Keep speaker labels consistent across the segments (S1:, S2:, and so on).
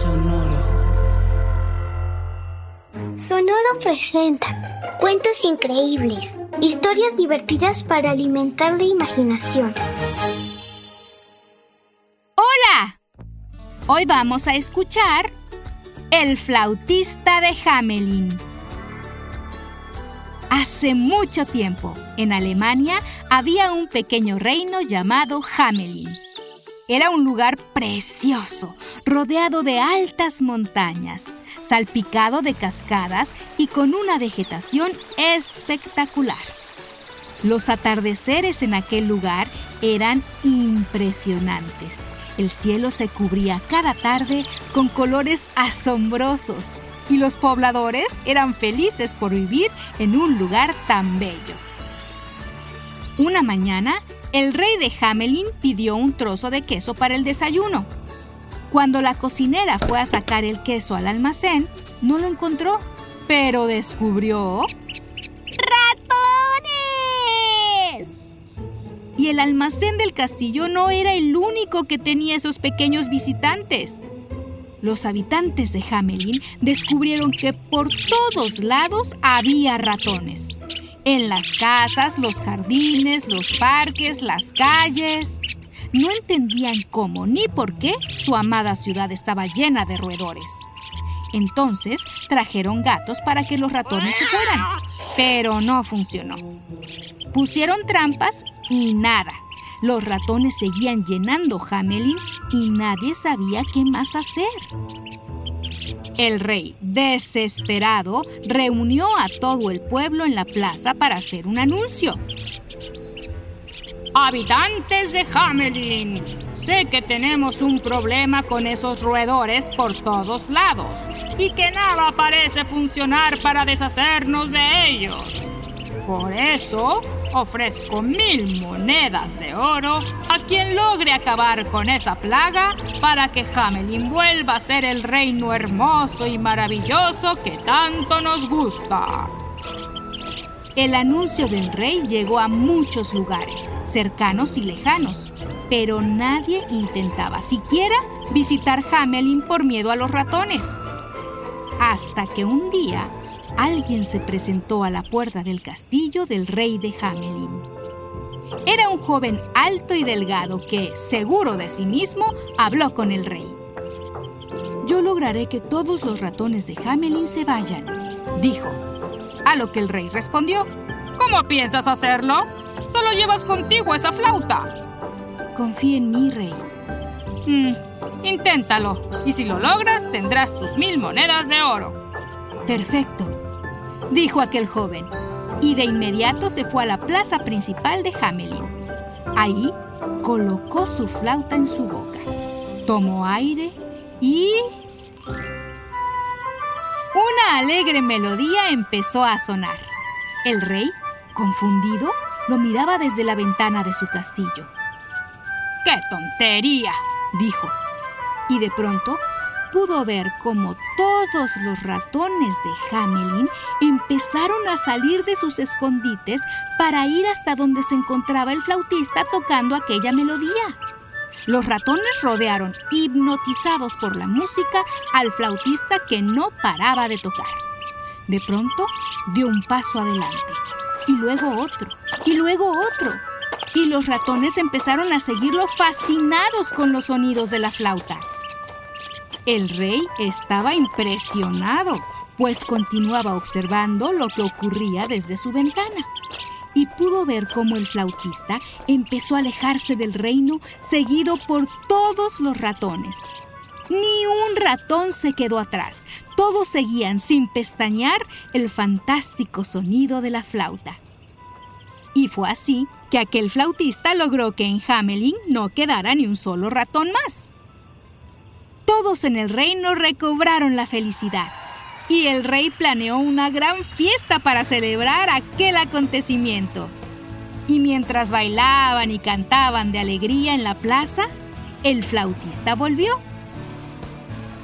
S1: Sonoro.
S2: Sonoro presenta cuentos increíbles, historias divertidas para alimentar la imaginación.
S3: ¡Hola! Hoy vamos a escuchar El flautista de Hamelin. Hace mucho tiempo, en Alemania, había un pequeño reino llamado Hamelin. Era un lugar precioso, rodeado de altas montañas, salpicado de cascadas y con una vegetación espectacular. Los atardeceres en aquel lugar eran impresionantes. El cielo se cubría cada tarde con colores asombrosos y los pobladores eran felices por vivir en un lugar tan bello. Una mañana, el rey de Hamelin pidió un trozo de queso para el desayuno. Cuando la cocinera fue a sacar el queso al almacén, no lo encontró, pero descubrió... ¡Ratones! Y el almacén del castillo no era el único que tenía esos pequeños visitantes. Los habitantes de Hamelin descubrieron que por todos lados había ratones. En las casas, los jardines, los parques, las calles. No entendían cómo ni por qué su amada ciudad estaba llena de roedores. Entonces trajeron gatos para que los ratones se fueran, pero no funcionó. Pusieron trampas y nada. Los ratones seguían llenando Hamelin y nadie sabía qué más hacer. El rey, desesperado, reunió a todo el pueblo en la plaza para hacer un anuncio. Habitantes de Hamelin, sé que tenemos un problema con esos roedores por todos lados y que nada parece funcionar para deshacernos de ellos. Por eso, ofrezco mil monedas de oro a quien logre acabar con esa plaga para que Hamelin vuelva a ser el reino hermoso y maravilloso que tanto nos gusta. El anuncio del rey llegó a muchos lugares, cercanos y lejanos, pero nadie intentaba siquiera visitar Hamelin por miedo a los ratones. Hasta que un día alguien se presentó a la puerta del castillo del rey de Hamelin. Era un joven alto y delgado que, seguro de sí mismo, habló con el rey. Yo lograré que todos los ratones de Hamelin se vayan, dijo. A lo que el rey respondió. ¿Cómo piensas hacerlo? Solo llevas contigo esa flauta. Confía en mí, rey. Mm, inténtalo, y si lo logras, tendrás tus mil monedas de oro. Perfecto, dijo aquel joven, y de inmediato se fue a la plaza principal de Hamelin. Ahí colocó su flauta en su boca, tomó aire y... Una alegre melodía empezó a sonar. El rey, confundido, lo miraba desde la ventana de su castillo. ¡Qué tontería! dijo. Y de pronto pudo ver cómo todos los ratones de Hamelin empezaron a salir de sus escondites para ir hasta donde se encontraba el flautista tocando aquella melodía. Los ratones rodearon, hipnotizados por la música, al flautista que no paraba de tocar. De pronto dio un paso adelante, y luego otro, y luego otro. Y los ratones empezaron a seguirlo fascinados con los sonidos de la flauta. El rey estaba impresionado, pues continuaba observando lo que ocurría desde su ventana y pudo ver cómo el flautista empezó a alejarse del reino seguido por todos los ratones. Ni un ratón se quedó atrás. Todos seguían sin pestañear el fantástico sonido de la flauta. Y fue así que aquel flautista logró que en Hamelin no quedara ni un solo ratón más. Todos en el reino recobraron la felicidad y el rey planeó una gran fiesta para celebrar aquel acontecimiento. Y mientras bailaban y cantaban de alegría en la plaza, el flautista volvió.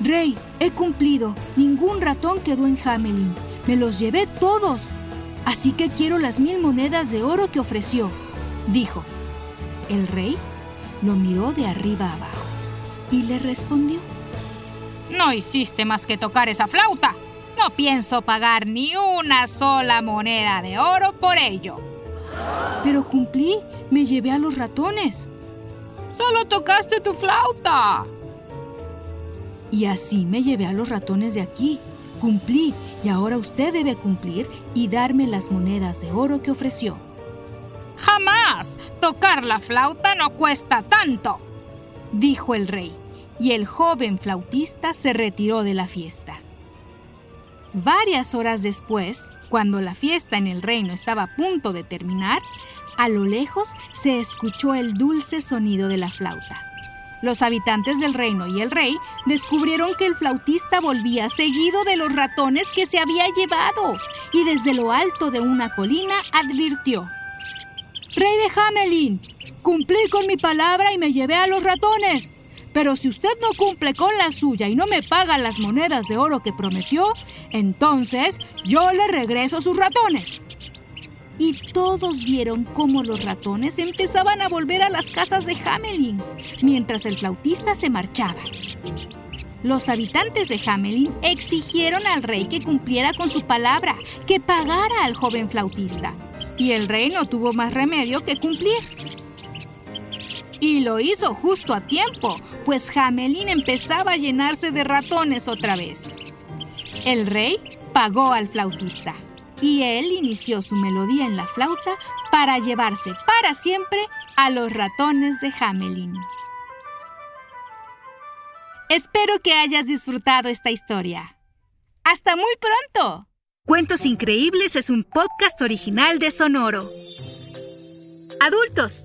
S3: Rey, he cumplido. Ningún ratón quedó en Hamelin. Me los llevé todos. Así que quiero las mil monedas de oro que ofreció, dijo. El rey lo miró de arriba abajo y le respondió. No hiciste más que tocar esa flauta. No pienso pagar ni una sola moneda de oro por ello. Pero cumplí, me llevé a los ratones. Solo tocaste tu flauta. Y así me llevé a los ratones de aquí. Cumplí y ahora usted debe cumplir y darme las monedas de oro que ofreció. Jamás. Tocar la flauta no cuesta tanto, dijo el rey, y el joven flautista se retiró de la fiesta. Varias horas después, cuando la fiesta en el reino estaba a punto de terminar, a lo lejos se escuchó el dulce sonido de la flauta. Los habitantes del reino y el rey descubrieron que el flautista volvía seguido de los ratones que se había llevado y desde lo alto de una colina advirtió. Rey de Hamelin, cumplí con mi palabra y me llevé a los ratones. Pero si usted no cumple con la suya y no me paga las monedas de oro que prometió, entonces yo le regreso sus ratones. Y todos vieron cómo los ratones empezaban a volver a las casas de Hamelin, mientras el flautista se marchaba. Los habitantes de Hamelin exigieron al rey que cumpliera con su palabra, que pagara al joven flautista. Y el rey no tuvo más remedio que cumplir. Y lo hizo justo a tiempo, pues Hamelin empezaba a llenarse de ratones otra vez. El rey pagó al flautista y él inició su melodía en la flauta para llevarse para siempre a los ratones de Hamelin. Espero que hayas disfrutado esta historia. ¡Hasta muy pronto! Cuentos Increíbles es un podcast original de Sonoro. Adultos,